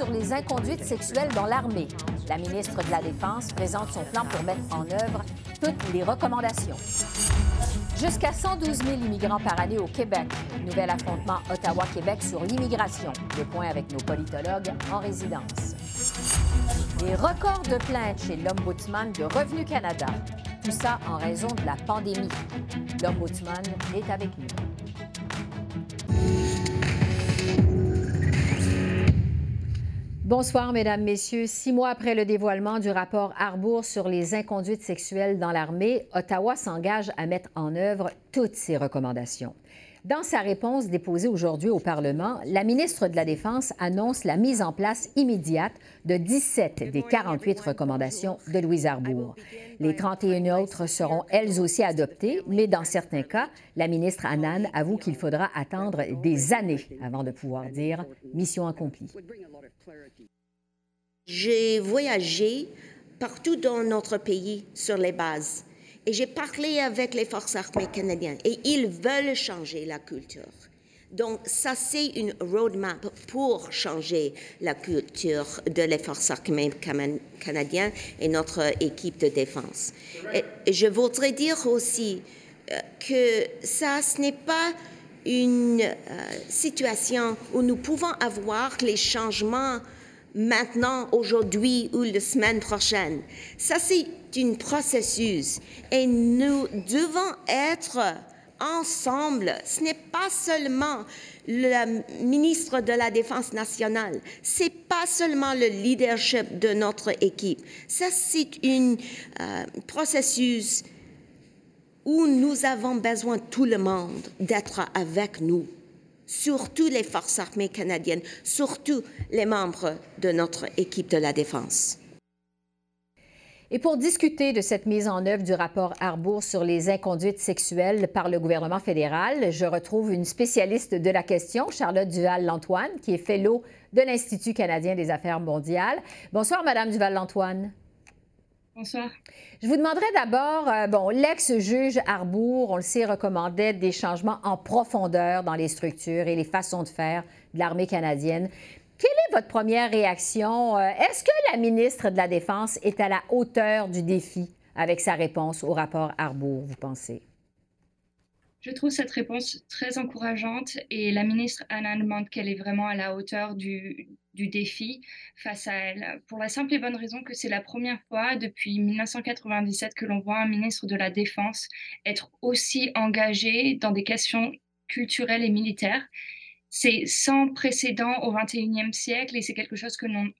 Sur les inconduites sexuelles dans l'armée. La ministre de la Défense présente son plan pour mettre en œuvre toutes les recommandations. Jusqu'à 112 000 immigrants par année au Québec. Nouvel affrontement Ottawa-Québec sur l'immigration. Le point avec nos politologues en résidence. Les records de plaintes chez l'Ombudsman de Revenu Canada. Tout ça en raison de la pandémie. L'Ombudsman est avec nous. Bonsoir, Mesdames, Messieurs. Six mois après le dévoilement du rapport Arbour sur les inconduites sexuelles dans l'armée, Ottawa s'engage à mettre en œuvre toutes ces recommandations. Dans sa réponse déposée aujourd'hui au Parlement, la ministre de la Défense annonce la mise en place immédiate de 17 des 48 recommandations de Louise Arbour. Les 31 autres seront elles aussi adoptées, mais dans certains cas, la ministre Annan avoue qu'il faudra attendre des années avant de pouvoir dire mission accomplie. J'ai voyagé partout dans notre pays sur les bases et j'ai parlé avec les forces armées canadiennes et ils veulent changer la culture. Donc, ça, c'est une roadmap pour changer la culture de les forces armées canadiennes et notre équipe de défense. Et je voudrais dire aussi euh, que ça, ce n'est pas une euh, situation où nous pouvons avoir les changements maintenant, aujourd'hui ou la semaine prochaine. Ça, c'est un processus et nous devons être ensemble. Ce n'est pas seulement le ministre de la Défense nationale, c'est pas seulement le leadership de notre équipe. C'est un euh, processus où nous avons besoin, tout le monde, d'être avec nous surtout les forces armées canadiennes, surtout les membres de notre équipe de la défense. Et pour discuter de cette mise en œuvre du rapport Arbour sur les inconduites sexuelles par le gouvernement fédéral, je retrouve une spécialiste de la question, Charlotte Duval-Lantoine, qui est fellow de l'Institut canadien des affaires mondiales. Bonsoir, Madame Duval-Lantoine. Bonsoir. Je vous demanderai d'abord, euh, bon, l'ex-juge Arbour, on le sait, recommandait des changements en profondeur dans les structures et les façons de faire de l'armée canadienne. Quelle est votre première réaction? Euh, est-ce que la ministre de la Défense est à la hauteur du défi avec sa réponse au rapport Arbour, vous pensez? Je trouve cette réponse très encourageante et la ministre Anna demande qu'elle est vraiment à la hauteur du, du défi face à elle, pour la simple et bonne raison que c'est la première fois depuis 1997 que l'on voit un ministre de la Défense être aussi engagé dans des questions culturelles et militaires. C'est sans précédent au XXIe siècle et c'est quelque chose que l'on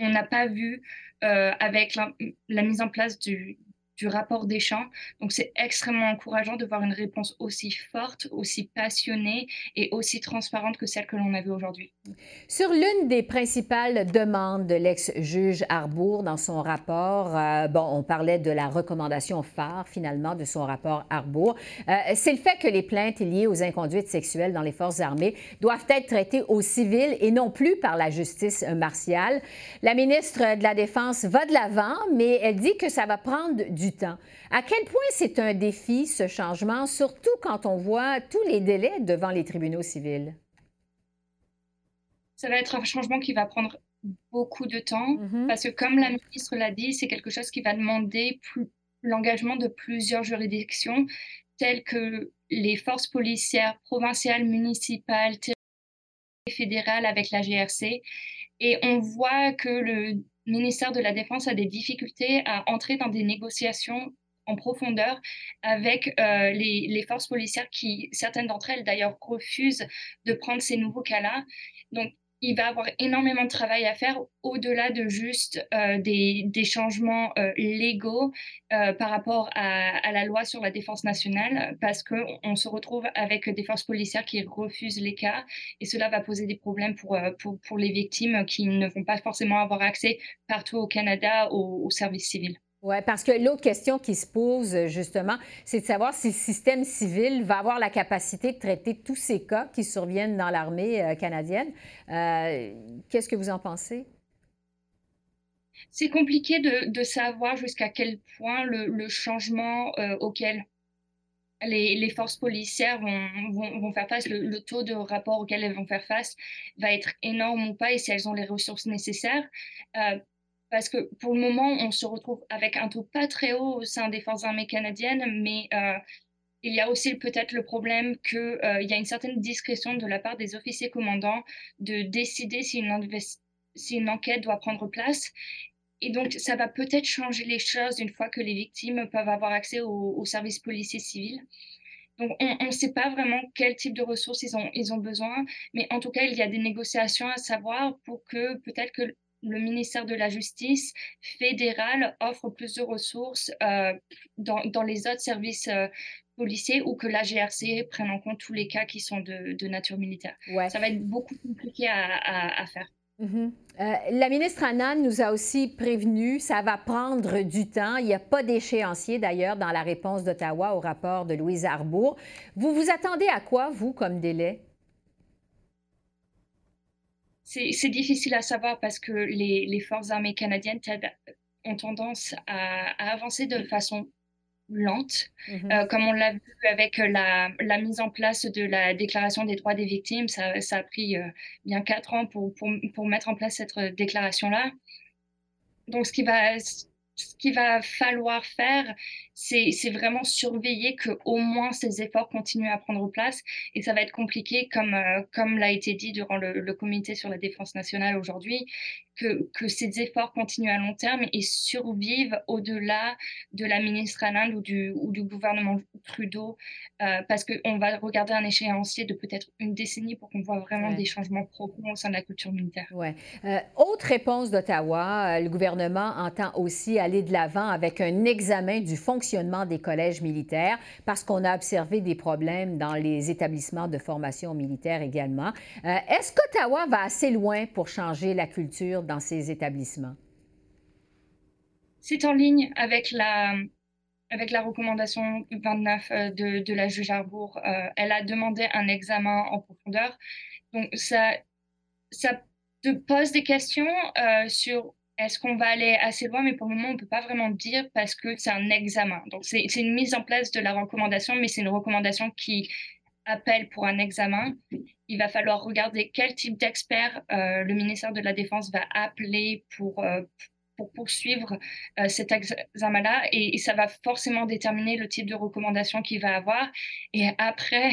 n'a pas vu euh, avec la, la, mise en place du, du rapport des champs. Donc c'est extrêmement encourageant de voir une réponse aussi forte, aussi passionnée et aussi transparente que celle que l'on avait aujourd'hui. Sur l'une des principales demandes de l'ex-juge Arbour dans son rapport, euh, bon, on parlait de la recommandation phare finalement de son rapport Arbour, euh, c'est le fait que les plaintes liées aux inconduites sexuelles dans les forces armées doivent être traitées au civil et non plus par la justice martiale. La ministre de la Défense va de l'avant, mais elle dit que ça va prendre du temps. À quel point c'est un défi, ce changement, surtout quand on voit tous les délais devant les tribunaux civils? Ça va être un changement qui va prendre beaucoup de temps mm-hmm. parce que, comme la ministre l'a dit, c'est quelque chose qui va demander l'engagement de plusieurs juridictions telles que les forces policières provinciales, municipales, fédérales avec la GRC. Et on voit que le ministère de la Défense a des difficultés à entrer dans des négociations en profondeur avec euh, les, les, forces policières qui, certaines d'entre elles d'ailleurs, refusent de prendre ces nouveaux cas-là. Donc, il va avoir énormément de travail à faire au-delà de juste euh, des, changements euh, légaux euh, par rapport à, la loi sur la défense nationale, parce qu'on se retrouve avec des forces policières qui refusent les cas, et cela va poser des problèmes pour, les victimes qui ne vont pas forcément avoir accès partout au Canada au, au service civil. Oui, parce que l'autre question qui se pose, justement, c'est de savoir si le système civil va avoir la capacité de traiter tous ces cas qui surviennent dans l'armée euh, canadienne. Euh, qu'est-ce que vous en pensez? C'est compliqué de, savoir jusqu'à quel point le, changement euh, auquel les, forces policières vont, faire face, le, taux de rapport auquel elles vont faire face va être énorme ou pas et si elles ont les ressources nécessaires parce que pour le moment, on se retrouve avec un taux pas très haut au sein des forces armées canadiennes, mais euh, il y a aussi peut-être le problème qu'il euh, y a une certaine discrétion de la part des officiers commandants de décider si une, enquête doit prendre place. Et donc, ça va peut-être changer les choses une fois que les victimes peuvent avoir accès aux services policiers civils. Donc, on ne sait pas vraiment quel type de ressources ils ont besoin, mais en tout cas, il y a des négociations à savoir pour que peut-être que le ministère de la Justice fédéral offre plus de ressources euh, dans, les autres services euh, policiers ou que la GRC prenne en compte tous les cas qui sont de, nature militaire. Ça va être beaucoup compliqué à, faire. Mm-hmm. Euh, la ministre Annan nous a aussi prévenu, ça va prendre du temps. Il n'y a pas d'échéancier d'ailleurs dans la réponse d'Ottawa au rapport de Louise Arbour. Vous vous attendez à quoi, vous, comme délai? C'est difficile à savoir parce que les, forces armées canadiennes ont tendance à, avancer de façon lente, mhm. euh, comme on l'a vu avec la, mise en place de la Déclaration des droits des victimes. Ça, a pris euh, bien quatre ans pour, pour, mettre en place cette déclaration-là. Donc, ce qui va ce qu'il va falloir faire, c'est vraiment surveiller que au moins ces efforts continuent à prendre place. Et ça va être compliqué, comme, euh, l'a été dit durant le, le, comité sur la défense nationale aujourd'hui que, que, ces efforts continuent à long terme et survivent au-delà de la ministre Anand ou du, ou du gouvernement Trudeau, euh, parce qu'on va regarder un échéancier de peut-être une décennie pour qu'on voit vraiment des changements profonds au sein de la culture militaire. Ouais. Euh, autre réponse d'Ottawa, euh, le gouvernement entend aussi aller de l'avant avec un examen du fonctionnement des collèges militaires, parce qu'on a observé des problèmes dans les établissements de formation militaire également. Est-ce qu'Ottawa va assez loin pour changer la culture dans ces établissements? C'est en ligne avec la, avec la recommandation 29 euh, de, la juge Arbour. Euh, elle a demandé un examen en profondeur. Donc, ça, ça te pose des questions euh, sur est-ce qu'on va aller assez loin, mais pour le moment, on ne peut pas vraiment dire parce que c'est un examen. Donc, c'est une mise en place de la recommandation, mais c'est une recommandation qui appel pour un examen, il va falloir regarder quel type d'expert euh, le ministère de la Défense va appeler pour, euh, pour poursuivre euh, cet examen-là. Et, ça va forcément déterminer le type de recommandation qu'il va avoir. Et après,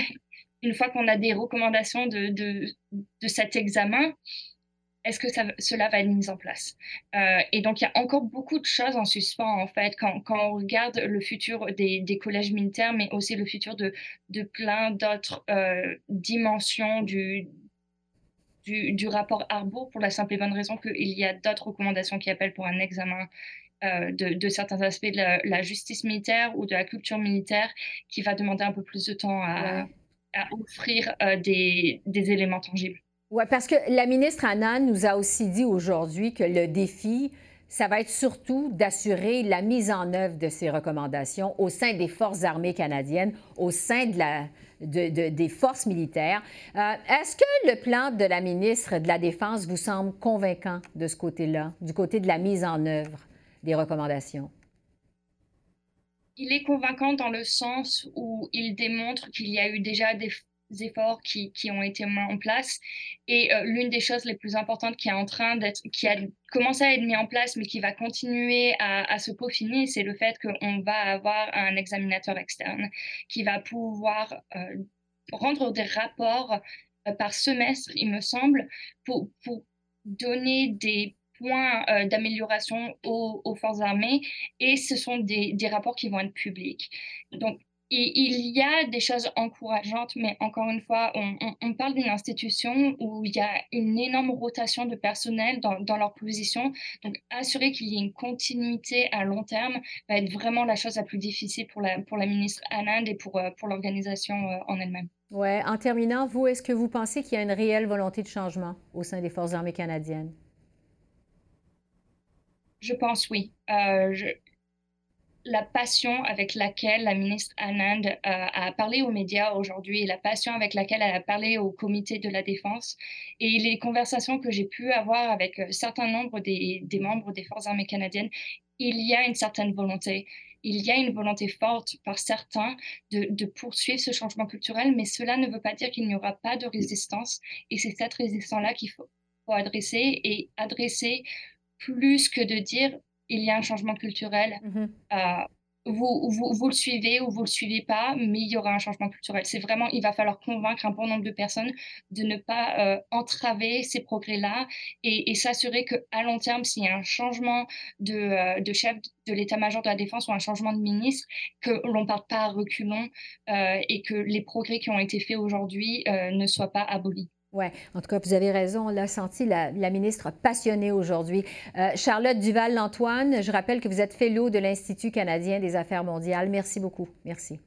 une fois qu'on a des recommandations de, de, de cet examen, est-ce que cela va être mis en place? Euh, Et donc, il y a encore beaucoup de choses en suspens, en fait, quand, on regarde le futur des, collèges militaires, mais aussi le futur de, de plein d'autres euh, dimensions du, du, rapport Arbour, pour la simple et bonne raison qu'il y a d'autres recommandations qui appellent pour un examen euh, de, certains aspects de la, justice militaire ou de la culture militaire qui va demander un peu plus de temps à, offrir des, des éléments tangibles. Oui, parce que la ministre Annan nous a aussi dit aujourd'hui que le défi, ça va être surtout d'assurer la mise en œuvre de ces recommandations au sein des forces armées canadiennes, au sein des forces militaires. Euh, est-ce que le plan de la ministre de la Défense vous semble convaincant de ce côté-là, du côté de la mise en œuvre des recommandations? Il est convaincant dans le sens où il démontre qu'il y a eu déjà des efforts qui, qui, ont été mis en place. Et euh, l'une des choses les plus importantes qui est en train d'être, qui a commencé à être mis en place, mais qui va continuer à, se peaufiner, c'est le fait qu'on va avoir un examinateur externe qui va pouvoir euh, rendre des rapports euh, par semestre, il me semble, pour, pour donner des points d'amélioration aux, aux, forces armées et ce sont des, des rapports qui vont être publics. Donc, il y a des choses encourageantes, mais encore une fois, on, parle d'une institution où il y a une énorme rotation de personnel dans, leur position. Donc, assurer qu'il y ait une continuité à long terme va être vraiment la chose la plus difficile pour la, pour la ministre Anand et pour, euh, pour l'organisation euh, en elle-même. Oui. En terminant, vous, est-ce que vous pensez qu'il y a une réelle volonté de changement au sein des Forces armées canadiennes? Je pense oui. Euh, je, la passion avec laquelle la ministre Anand euh, a parlé aux médias aujourd'hui, la passion avec laquelle elle a parlé au comité de la défense et les conversations que j'ai pu avoir avec un certain nombre des, membres des forces armées canadiennes, il y a une certaine volonté. Il y a une volonté forte par certains de, poursuivre ce changement culturel, mais cela ne veut pas dire qu'il n'y aura pas de résistance. Et c'est cette résistance-là qu'il faut adresser et adresser plus que de dire il y a un changement culturel. Mmh euh, vous, vous, vous, le suivez ou vous le suivez pas, mais il y aura un changement culturel. C'est vraiment, il va falloir convaincre un bon nombre de personnes de ne pas euh, entraver ces progrès-là et, s'assurer qu'à long terme, s'il y a un changement de, euh, de chef de l'état-major de la défense ou un changement de ministre, que l'on ne parte pas à reculons et que les progrès qui ont été faits aujourd'hui ne soient pas abolis. Oui, en tout cas, vous avez raison. On l'a senti, la, ministre passionnée aujourd'hui. Euh, Charlotte Duval-Lantoine, je rappelle que vous êtes fellow de l'Institut canadien des affaires mondiales. Merci beaucoup. Merci.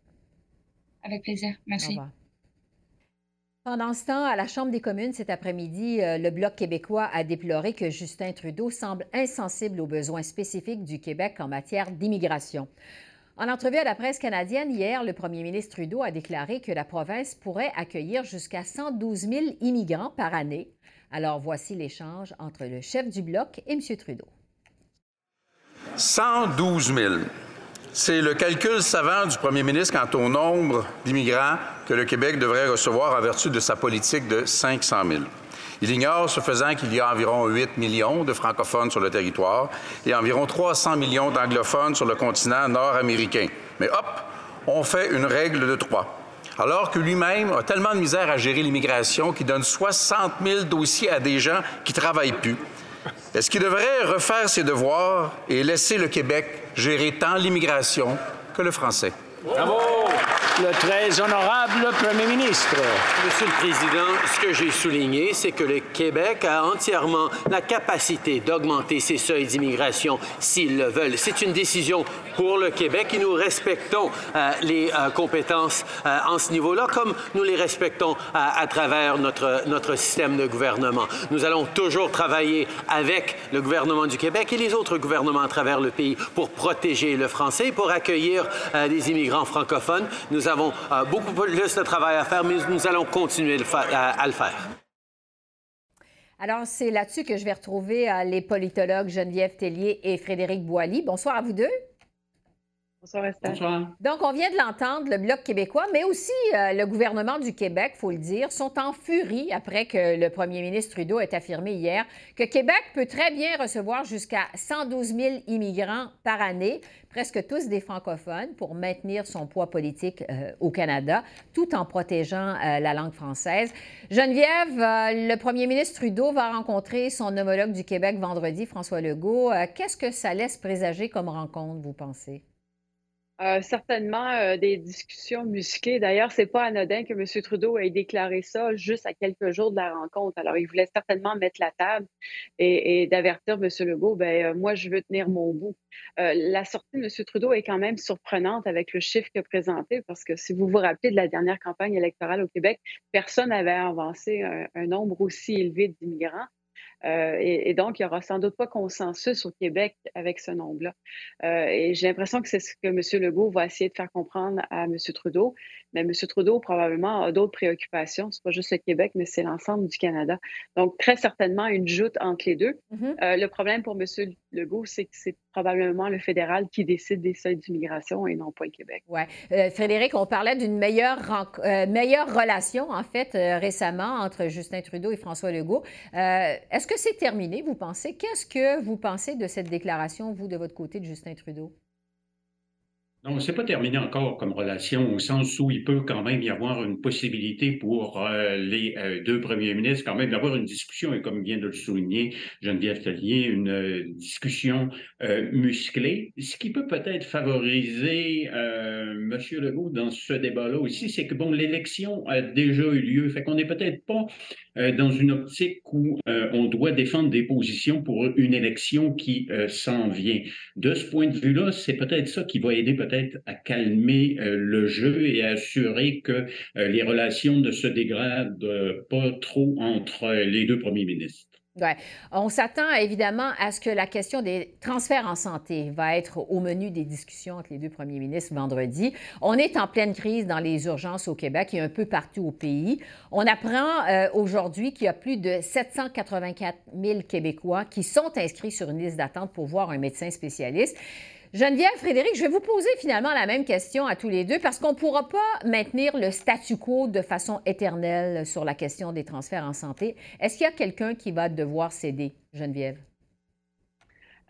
Avec plaisir. Merci. Pendant ce temps, à la Chambre des communes cet après-midi, euh, le Bloc québécois a déploré que Justin Trudeau semble insensible aux besoins spécifiques du Québec en matière d'immigration. En entrevue à la presse canadienne hier, le premier ministre Trudeau a déclaré que la province pourrait accueillir jusqu'à 112 000 immigrants par année. Alors voici l'échange entre le chef du bloc et M. Trudeau. 112 000. C'est le calcul savant du premier ministre quant au nombre d'immigrants que le Québec devrait recevoir en vertu de sa politique de 500 000. Il ignore, ce faisant, qu'il y a environ 8 millions de francophones sur le territoire et environ 300 millions d'anglophones sur le continent nord-américain. Mais hop, on fait une règle de trois. Alors que lui-même a tellement de misère à gérer l'immigration qu'il donne 60 000 dossiers à des gens qui travaillent plus. Est-ce qu'il devrait refaire ses devoirs et laisser le Québec gérer tant l'immigration que le français? Bravo! Le très honorable Premier ministre. Monsieur le Président, ce que j'ai souligné, c'est que le Québec a entièrement la capacité d'augmenter ses seuils d'immigration s'ils le veulent. C'est une décision pour le Québec et nous respectons euh, les euh, compétences euh, en ce niveau-là comme nous les respectons à travers notre, notre système de gouvernement. Nous allons toujours travailler avec le gouvernement du Québec et les autres gouvernements à travers le pays pour protéger le français, pour accueillir des immigrants francophones. Nous avons euh, beaucoup plus de travail à faire, mais nous allons continuer à, le faire. Alors, c'est là-dessus que je vais retrouver euh, les politologues Geneviève Tellier et Frédéric Boilly. Bonsoir à vous deux. Bonsoir, Bonsoir. Donc, on vient de l'entendre, le Bloc québécois, mais aussi euh, le gouvernement du Québec, il faut le dire, sont en furie après que le premier ministre Trudeau ait affirmé hier que Québec peut très bien recevoir jusqu'à 112 000 immigrants par année, presque tous des francophones, pour maintenir son poids politique euh, au Canada, tout en protégeant euh, la langue française. Geneviève, le premier ministre Trudeau va rencontrer son homologue du Québec vendredi, François Legault. Qu'est-ce que ça laisse présager comme rencontre, vous pensez? Euh, certainement euh, des discussions musclées. D'ailleurs, c'est pas anodin que M. Trudeau ait déclaré ça juste à quelques jours de la rencontre. Alors, il voulait certainement mettre la table et, d'avertir M. Legault, ben euh, moi, je veux tenir mon bout. la sortie de M. Trudeau est quand même surprenante avec le chiffre qu'il a présenté, parce que si vous vous rappelez de la dernière campagne électorale au Québec, personne n'avait avancé un nombre aussi élevé d'immigrants. Euh, et, donc, il n'y aura sans doute pas consensus au Québec avec ce nombre-là. Euh, et j'ai l'impression que c'est ce que M. Legault va essayer de faire comprendre à M. Trudeau. Mais M. Trudeau, probablement, a d'autres préoccupations. Ce n'est pas juste le Québec, mais c'est l'ensemble du Canada. Donc, très certainement, une joute entre les deux. Mm-hmm. Euh, le problème pour M. Legault, c'est que c'est probablement le fédéral qui décide des seuils d'immigration et non pas le Québec. Oui. Euh, Frédéric, on parlait d'une meilleure, euh, meilleure relation, en fait, récemment entre Justin Trudeau et François Legault. Est-ce que c'est terminé, vous pensez? Qu'est-ce que vous pensez de cette déclaration, vous, de votre côté, de Justin Trudeau? Non, c'est pas terminé encore comme relation au sens où il peut quand même y avoir une possibilité pour euh, les euh, deux premiers ministres quand même d'avoir une discussion et comme vient de le souligner Geneviève Tellier, une euh, discussion musclée. Ce qui peut peut-être favoriser M. Legault dans ce débat-là aussi, c'est que bon, l'élection a déjà eu lieu, fait qu'on n'est peut-être pas dans une optique où on doit défendre des positions pour une élection qui s'en vient. De ce point de vue-là, c'est peut-être ça qui va aider peut-être à calmer euh, le jeu et à assurer que euh, les relations ne se dégradent euh, pas trop entre les deux premiers ministres. On s'attend évidemment à ce que la question des transferts en santé va être au menu des discussions entre les deux premiers ministres vendredi. On est en pleine crise dans les urgences au Québec et un peu partout au pays. On apprend euh, aujourd'hui qu'il y a plus de 784 000 Québécois qui sont inscrits sur une liste d'attente pour voir un médecin spécialiste. Geneviève, Frédéric, je vais vous poser finalement la même question à tous les deux parce qu'on ne pourra pas maintenir le statu quo de façon éternelle sur la question des transferts en santé. Est-ce qu'il y a quelqu'un qui va devoir céder, Geneviève?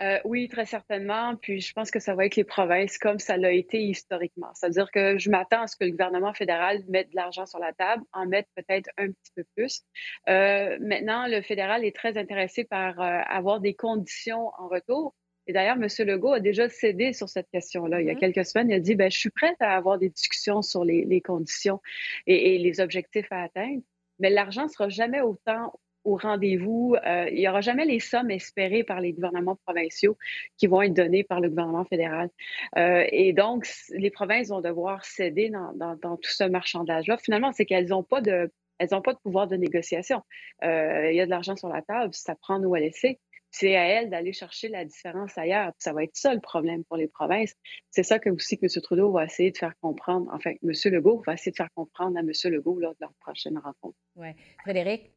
Euh, oui, très certainement. Puis je pense que ça va être les provinces comme ça l'a été historiquement. C'est-à-dire que je m'attends à ce que le gouvernement fédéral mette de l'argent sur la table, en mette peut-être un petit peu plus. Euh, maintenant, le fédéral est très intéressé par euh, avoir des conditions en retour. Et d'ailleurs, M. Legault a déjà cédé sur cette question-là. Il y a mm-hmm. quelques semaines, il a dit ben, Je suis prête à avoir des discussions sur les, conditions et, les objectifs à atteindre, mais l'argent ne sera jamais autant au rendez-vous. Euh, il n'y aura jamais les sommes espérées par les gouvernements provinciaux qui vont être données par le gouvernement fédéral. Euh, et donc, les provinces vont devoir céder dans, tout ce marchandage-là. Finalement, c'est qu'elles n'ont pas de elles n'ont pas de pouvoir de négociation. Euh, il y a de l'argent sur la table, ça prend nous à laisser c'est à elle d'aller chercher la différence ailleurs. ça va être ça le problème pour les provinces. C'est ça que aussi que M. Trudeau va essayer de faire comprendre. Enfin, M. Legault va essayer de faire comprendre à M. Legault lors de leur prochaine rencontre. Oui. Frédéric?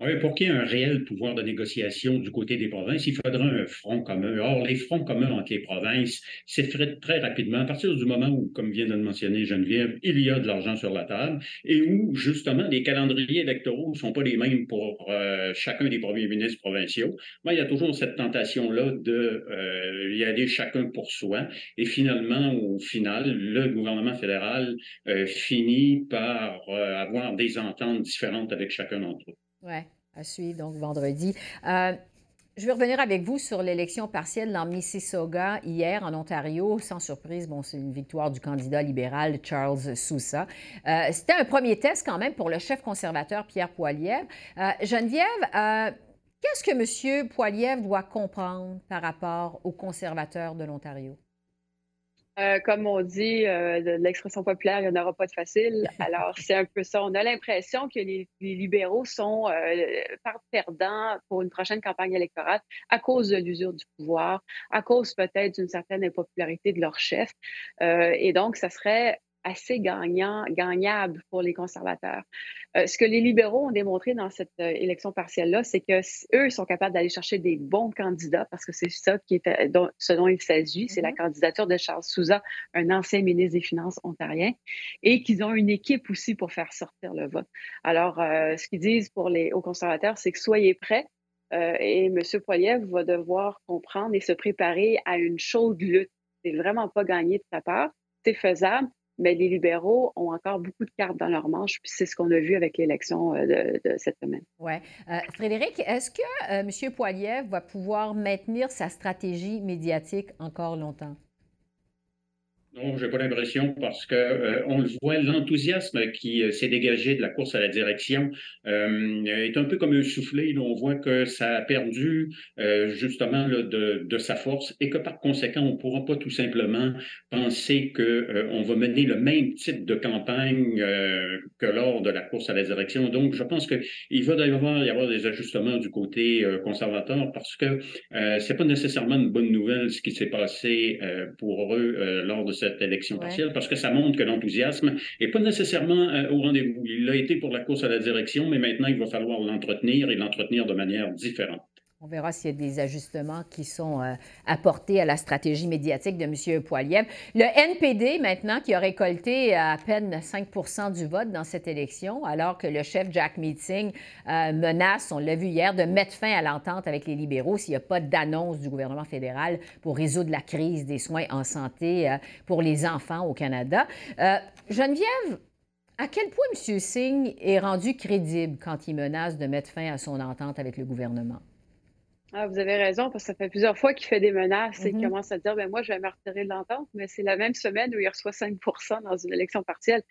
Oui, pour qu'il y ait un réel pouvoir de négociation du côté des provinces, il faudra un front commun. Or, les fronts communs entre les provinces s'effritent très rapidement à partir du moment où, comme vient de le mentionner Geneviève, il y a de l'argent sur la table et où, justement, les calendriers électoraux ne sont pas les mêmes pour euh, chacun des premiers ministres provinciaux. Moi, il y a toujours cette tentation-là de euh, y aller chacun pour soi. Et finalement, au final, le gouvernement fédéral euh, finit par avoir des ententes différentes avec chacun d'entre eux. Oui, à suivre donc vendredi. Euh, je vais revenir avec vous sur l'élection partielle dans Mississauga hier en Ontario. Sans surprise, bon, c'est une victoire du candidat libéral Charles Sousa. Euh, c'était un premier test quand même pour le chef conservateur Pierre Poilievre. Euh, Geneviève, qu'est-ce que M. Poilievre doit comprendre par rapport aux conservateurs de l'Ontario? Euh, comme on dit, euh, de l'expression populaire, il n'y en aura pas de facile. Alors, c'est un peu ça. On a l'impression que les, libéraux sont euh, perdants pour une prochaine campagne électorale à cause de l'usure du pouvoir, à cause peut-être d'une certaine impopularité de leur chef. Euh, et donc, ça serait assez gagnant, gagnable pour les conservateurs. Euh, ce que les libéraux ont démontré dans cette euh, élection partielle-là, c'est que eux sont capables d'aller chercher des bons candidats, parce que c'est ça qui est euh, dont, ce dont il s'agit, c'est la mm-hmm. candidature de Charles Souza, un ancien ministre des Finances ontarien, et qu'ils ont une équipe aussi pour faire sortir le vote. Alors, ce qu'ils disent pour les aux conservateurs, c'est que soyez prêts. et M. Poiliev va devoir comprendre et se préparer à une chaude lutte. C'est vraiment pas gagné de sa part. C'est faisable, mais les libéraux ont encore beaucoup de cartes dans leur manche, puis c'est ce qu'on a vu avec l'élection euh, de, cette semaine. Oui. Euh, Frédéric, est-ce que euh, M. Poiliev va pouvoir maintenir sa stratégie médiatique encore longtemps? Non, j'ai pas l'impression parce que euh, on le voit, l'enthousiasme qui euh, s'est dégagé de la course à la direction euh, est un peu comme un soufflé. on voit que ça a perdu justement de, sa force et que par conséquent, on ne pourra pas tout simplement penser que on va mener le même type de campagne que lors de la course à la direction. Donc, je pense qu'il va y avoir des ajustements du côté conservateur parce que c'est pas nécessairement une bonne nouvelle ce qui s'est passé pour eux lors de cette élection partielle parce que ça montre que l'enthousiasme n'est pas nécessairement euh, au rendez-vous. Il a été pour la course à la direction, mais maintenant, il va falloir l'entretenir et l'entretenir de manière différente. On verra s'il y a des ajustements qui sont euh, apportés à la stratégie médiatique de M. Poiliev. Le NPD, maintenant, qui a récolté à peine 5% du vote dans cette élection, alors que le chef Jack Meeting euh, menace, on l'a vu hier, de mettre fin à l'entente avec les libéraux s'il n'y a pas d'annonce du gouvernement fédéral pour résoudre la crise des soins en santé euh, pour les enfants au Canada. Geneviève, à quel point M. Singh est rendu crédible quand il menace de mettre fin à son entente avec le gouvernement? Ah, vous avez raison, parce que ça fait plusieurs fois qu'il fait des menaces et qu'il mm-hmm. commence à dire ben moi, je vais me retirer de l'entente, mais c'est la même semaine où il reçoit 5% dans une élection partielle.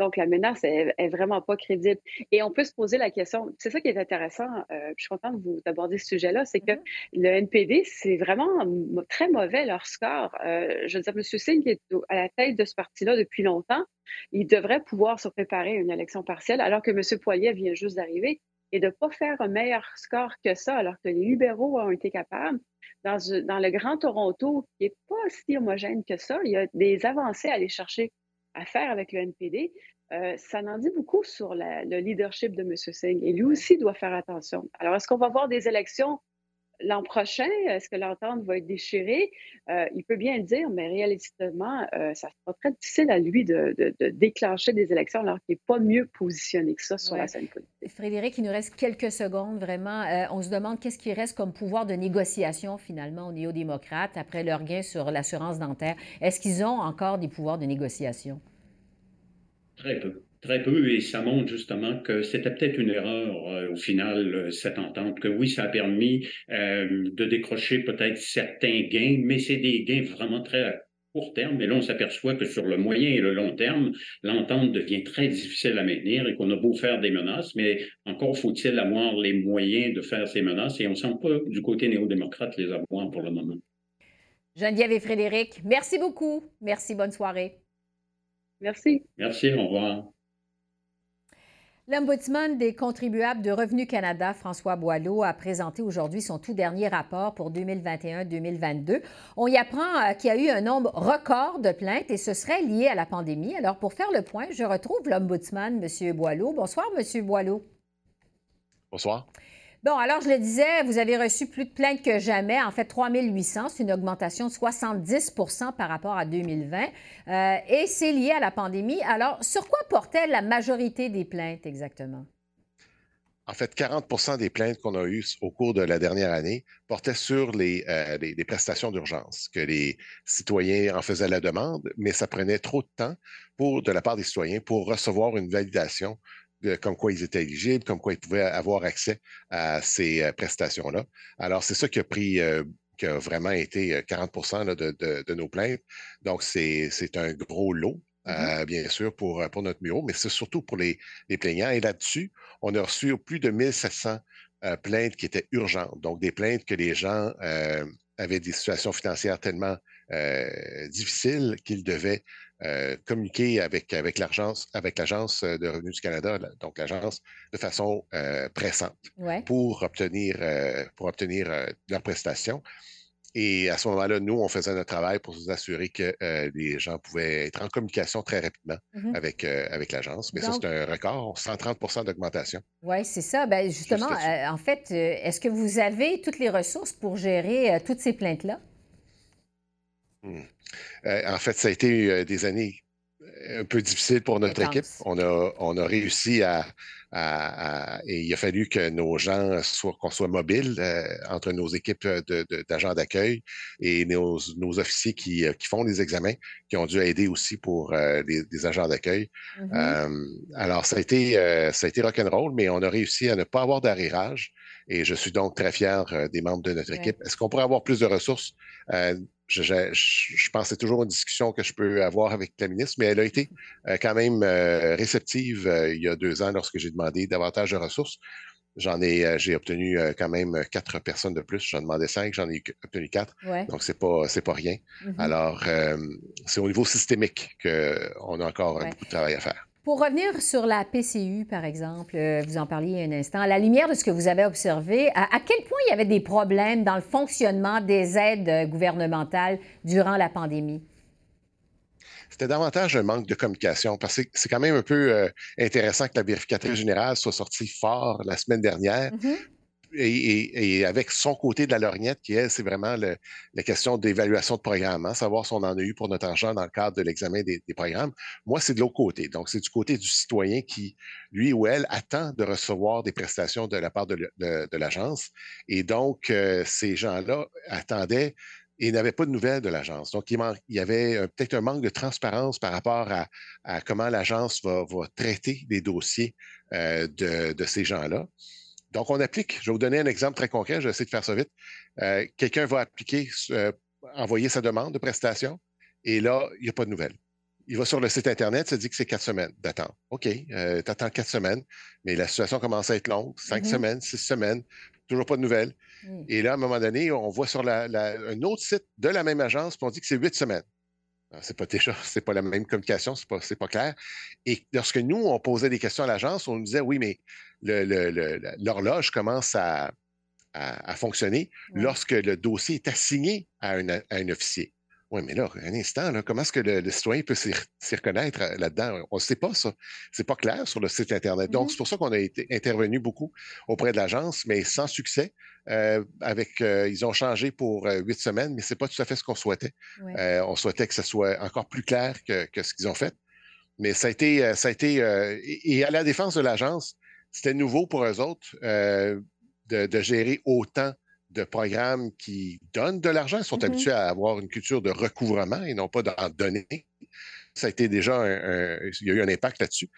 Donc, la menace est, vraiment pas crédible. Et on peut se poser la question c'est ça qui est intéressant, euh, je suis contente de vous d'aborder ce sujet-là c'est que mm-hmm. le NPD, c'est vraiment très mauvais leur score. Euh, je veux dire, M. Singh, qui est à la tête de ce parti-là depuis longtemps, il devrait pouvoir se préparer à une élection partielle, alors que M. Poilier vient juste d'arriver. Et de ne pas faire un meilleur score que ça, alors que les libéraux ont été capables. Dans, le Grand Toronto, qui n'est pas si homogène que ça, il y a des avancées à aller chercher à faire avec le NPD. Euh, ça en dit beaucoup sur le leadership de M. Singh et lui aussi doit faire attention. Alors, est-ce qu'on va voir des élections l'an prochain? Est-ce que l'entente va être déchirée? Euh, il peut bien le dire, mais réalistement, euh, ça sera très difficile à lui de, déclencher des élections alors qu'il n'est pas mieux positionné que ça sur la scène politique. Frédéric, il nous reste quelques secondes, vraiment. on se demande qu'est-ce qui reste comme pouvoir de négociation finalement aux néo-démocrates après leur gain sur l'assurance dentaire. Est-ce qu'ils ont encore des pouvoirs de négociation? Très peu. Très peu, et ça montre justement que c'était peut-être une erreur euh, au final, euh, cette entente, que oui, ça a permis euh, de décrocher peut-être certains gains, mais c'est des gains vraiment très court terme. Et là, on s'aperçoit que sur le moyen et le long terme, l'entente devient très difficile à maintenir et qu'on a beau faire des menaces, mais encore faut-il avoir les moyens de faire ces menaces, et on ne sent pas du côté néo-démocrate les avoir pour le moment. Geneviève et Frédéric, merci beaucoup. Merci, bonne soirée. Merci. Merci, au revoir. L'Ombudsman des contribuables de Revenu Canada, François Boileau, a présenté aujourd'hui son tout dernier rapport pour 2021-2022. On y apprend euh, qu'il y a eu un nombre record de plaintes et ce serait lié à la pandémie. Alors, pour faire le point, je retrouve l'Ombudsman, M. Boileau. Bonsoir, M. Boileau. Bonsoir. Bon, alors je le disais, vous avez reçu plus de plaintes que jamais. En fait, 3800, c'est une augmentation de 70% par rapport à 2020. Euh, et c'est lié à la pandémie. Alors, sur quoi portait la majorité des plaintes exactement? En fait, 40% des plaintes qu'on a eues au cours de la dernière année portaient sur les, euh, les prestations d'urgence, que les citoyens en faisaient la demande, mais ça prenait trop de temps de la part des citoyens pour recevoir une validation comme quoi ils étaient éligibles, comme quoi ils pouvaient avoir accès à ces euh, prestations-là. Alors, c'est ça qui a pris, euh, qui a vraiment été 40% euh, de, nos plaintes. Donc, c'est un gros lot. Mm-hmm. bien sûr, pour, pour notre bureau, mais c'est surtout pour les, les plaignants. Et là-dessus, on a reçu plus de 1700 plaintes qui étaient urgentes. Donc, des plaintes que les gens avaient des situations financières tellement difficiles qu'ils devaient euh, communiquer avec, avec l'agence avec l'agence de revenus du Canada, donc l'agence, de façon euh, pressante pour obtenir, euh, pour obtenir leurs prestations. Et à ce moment-là, nous, on faisait notre travail pour nous assurer que les gens pouvaient être en communication très rapidement mmh avec, avec l'agence. Mais ça, c'est un record, 130% d'augmentation. Oui, c'est ça. Ben, justement, en fait, est-ce que vous avez toutes les ressources pour gérer toutes ces plaintes-là? Mmh. Euh, en fait, ça a été euh, des années euh, un peu difficiles pour notre équipe. On a, on a réussi à, et il a fallu que nos gens soient, qu'on soit mobile entre nos équipes d'agents d'accueil et nos, officiers qui, font les examens, qui ont dû aider aussi pour des, agents d'accueil. Mm-hmm. alors, ça a été, ça a été rock'n'roll, mais on a réussi à ne pas avoir d'arrirage et je suis donc très fier des membres de notre équipe. Est-ce qu'on pourrait avoir plus de ressources? Je, pense que c'est toujours une discussion que je peux avoir avec la ministre, mais elle a été euh, quand même euh, réceptive euh, il y a deux ans lorsque j'ai demandé davantage de ressources. J'en ai, j'ai obtenu quand même quatre personnes de plus. J'en demandais cinq, j'en ai obtenu quatre. Donc, c'est pas, c'est pas rien. Mm-hmm. Alors, c'est au niveau systémique qu'on a encore beaucoup de travail à faire. Pour revenir sur la PCU, par exemple, euh, vous en parliez un instant, à la lumière de ce que vous avez observé, à, quel point il y avait des problèmes dans le fonctionnement des aides gouvernementales durant la pandémie? C'était davantage un manque de communication parce que c'est quand même un peu euh, intéressant que la vérificatrice générale soit sortie fort la semaine dernière mm-hmm et, avec son côté de la lorgnette, qui est, c'est vraiment la question d'évaluation de programme, hein, savoir si on en a eu pour notre argent dans le cadre de l'examen des, programmes. Moi, c'est de l'autre côté. Donc, c'est du côté du citoyen qui, lui ou elle, attend de recevoir des prestations de la part de, l'agence. Et donc, euh, ces gens-là attendaient et n'avaient pas de nouvelles de l'agence. Donc, il, y avait peut-être un manque de transparence par rapport à, comment l'agence va, traiter des dossiers euh, de, ces gens-là. Donc, on applique. Je vais vous donner un exemple très concret. Je vais essayer de faire ça vite. Euh, quelqu'un va appliquer, euh, envoyer sa demande de prestation, et là, il n'y a pas de nouvelles. Il va sur le site Internet, ça dit que c'est quatre semaines d'attente. OK, euh, tu attends quatre semaines, mais la situation commence à être longue, cinq mm-hmm. semaines, six semaines, toujours pas de nouvelles. Mm. Et là, à un moment donné, on voit sur un autre site de la même agence, puis on dit que c'est huit semaines. C'est pas déjà, c'est pas la même communication, c'est pas, pas clair. Et lorsque nous, on posait des questions à l'agence, on nous disait oui, mais l'horloge commence à, fonctionner lorsque le dossier est assigné à un officier. Oui, mais là, un instant, comment est-ce que le, citoyen peut s'y reconnaître euh, là-dedans? On ne sait pas ça. C'est pas clair sur le site Internet. Donc, c'est pour ça qu'on a été intervenu beaucoup auprès de l'agence, mais sans succès. Euh, avec, euh, ils ont changé pour huit semaines, mais ce n'est pas tout à fait ce qu'on souhaitait. on souhaitait que ce soit encore plus clair que, ce qu'ils ont fait. Mais ça a été, ça a été et, à la défense de l'agence, c'était nouveau pour eux autres de, gérer autant de programmes qui donnent de l'argent. Ils sont mm-hmm. habitués à avoir une culture de recouvrement et non pas d'en donner. Ça a été déjà un, il y a eu un impact là-dessus.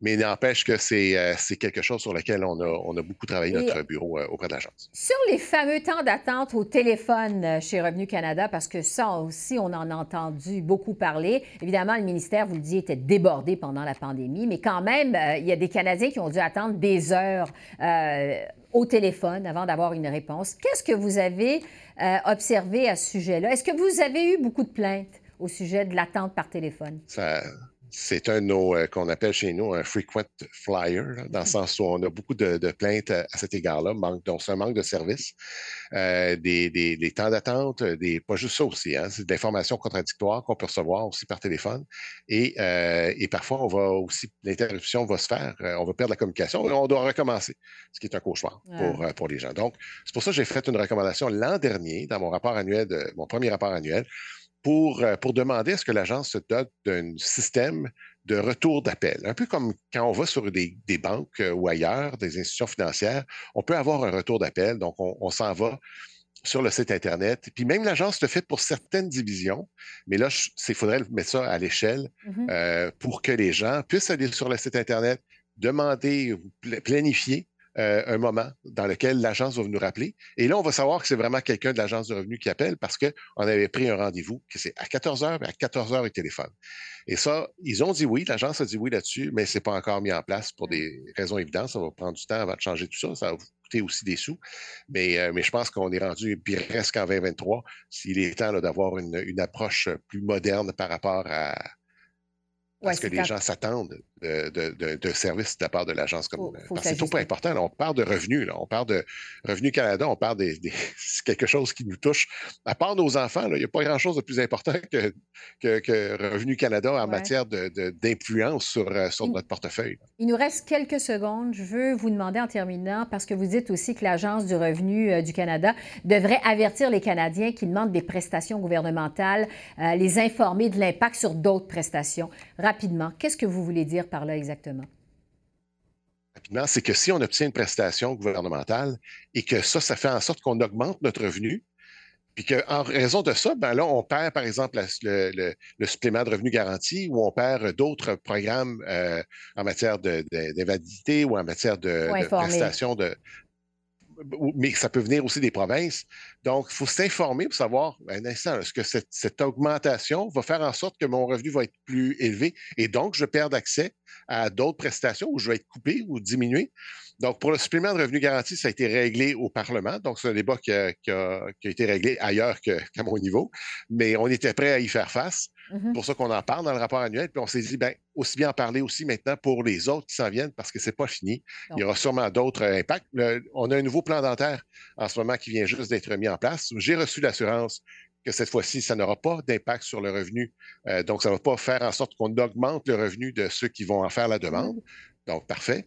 Mais n'empêche que euh, c'est quelque chose sur lequel on a, on a beaucoup travaillé notre bureau euh, auprès de l'agence. Sur les fameux temps d'attente au téléphone euh, chez Revenu Canada, parce que ça aussi, on en a entendu beaucoup parler. Évidemment, le ministère, vous le disiez, était débordé pendant la pandémie, mais quand même, il y a des Canadiens qui ont dû attendre des heures au téléphone avant d'avoir une réponse. Qu'est-ce que vous avez observé à ce sujet-là? Est-ce que vous avez eu beaucoup de plaintes au sujet de l'attente par téléphone? Ça, c'est un nos, euh, qu'on appelle chez nous un frequent flyer, dans le sens où on a beaucoup de, plaintes à, cet égard-là, donc c'est un manque de service, euh, des, temps d'attente, des, pas juste ça aussi, hein, c'est de l'information contradictoire qu'on peut recevoir aussi par téléphone. Et, euh, et parfois, on va aussi, l'interruption va se faire, on va perdre la communication et on doit recommencer, ce qui est un cauchemar pour, pour les gens. Donc, c'est pour ça que j'ai fait une recommandation l'an dernier, dans mon rapport annuel, de, mon premier rapport annuel, pour, euh, pour demander à ce que l'agence se dote d'un système de retour d'appel. Un peu comme quand on va sur des, banques euh, ou ailleurs, des institutions financières, on peut avoir un retour d'appel. Donc, on, s'en va sur le site Internet. Puis même l'agence le fait pour certaines divisions, mais là, il faudrait mettre ça à l'échelle mmh euh, pour que les gens puissent aller sur le site Internet, demander, planifier euh, un moment dans lequel l'agence va nous rappeler. Et là, on va savoir que c'est vraiment quelqu'un de l'agence de revenus qui appelle parce qu'on avait pris un rendez-vous, que c'est à 14 heures, mais à 14 heures, il téléphone. Et ça, ils ont dit oui, l'agence a dit oui là-dessus, mais ce n'est pas encore mis en place pour des raisons évidentes. Ça va prendre du temps avant de changer tout ça. Ça va vous coûter aussi des sous. Mais, euh, mais je pense qu'on est rendu presque en 2023. S'il est temps d'avoir une, une approche plus moderne par rapport à, parce que les gens s'attendent de, services de la part de l'agence comme C'est tout pas important. on parle de revenus. Là. On parle de Revenu Canada. On parle de quelque chose qui nous touche. À part nos enfants, il n'y a pas grand-chose de plus important que, que, Revenu Canada en matière d'influence sur, euh, notre portefeuille. Il nous reste quelques secondes. Je veux vous demander en terminant, parce que vous dites aussi que l'Agence du revenu euh, du Canada devrait avertir les Canadiens qui demandent des prestations gouvernementales, euh, les informer de l'impact sur d'autres prestations rapidement. Qu'est-ce que vous voulez dire par là exactement? Rapidement, c'est que si on obtient une prestation gouvernementale et que ça, ça fait en sorte qu'on augmente notre revenu, puis qu'en raison de ça, ben là, on perd, par exemple, le, supplément de revenu garanti ou on perd d'autres programmes euh, en matière d'invalidité ou en matière de, de prestations de, mais ça peut venir aussi des provinces. Donc, il faut s'informer pour savoir, un instant, est-ce que cette, augmentation va faire en sorte que mon revenu va être plus élevé et donc je perds accès à d'autres prestations où je vais être coupé ou diminué? Donc, pour le supplément de revenu garanti, ça a été réglé au Parlement. Donc, c'est un débat qui a, été réglé ailleurs qu'à mon niveau, mais on était prêt à y faire face. C'est mmh pour ça qu'on en parle dans le rapport annuel. Puis on s'est dit, bien, aussi bien en parler aussi maintenant pour les autres qui s'en viennent parce que ce n'est pas fini. Il y aura sûrement d'autres euh, impacts. on a un nouveau plan dentaire en ce moment qui vient juste d'être mis en place. J'ai reçu l'assurance que cette fois-ci, ça n'aura pas d'impact sur le revenu. Euh, donc, ça ne va pas faire en sorte qu'on augmente le revenu de ceux qui vont en faire la demande. Mmh donc, parfait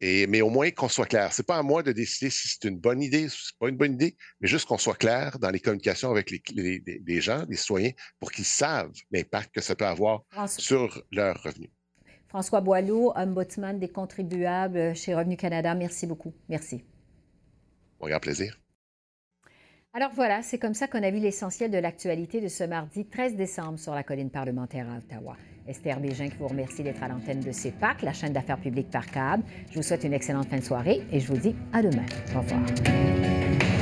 mais au moins qu'on soit clair. Ce n'est pas à moi de décider si c'est une bonne idée ou si ce n'est pas une bonne idée, mais juste qu'on soit clair dans les communications avec les, gens, les citoyens, pour qu'ils savent l'impact que ça peut avoir sur leurs revenus. François Boileau, ombudsman des contribuables chez Revenu Canada, merci beaucoup. Merci. Bon, grand plaisir. Alors voilà, c'est comme ça qu'on a vu l'essentiel de l'actualité de ce mardi 13 décembre sur la colline parlementaire à Ottawa. Esther Bégin qui vous remercie d'être à l'antenne de CEPAC, la chaîne d'affaires publiques par câble. Je vous souhaite une excellente fin de soirée et je vous dis à demain. Au revoir.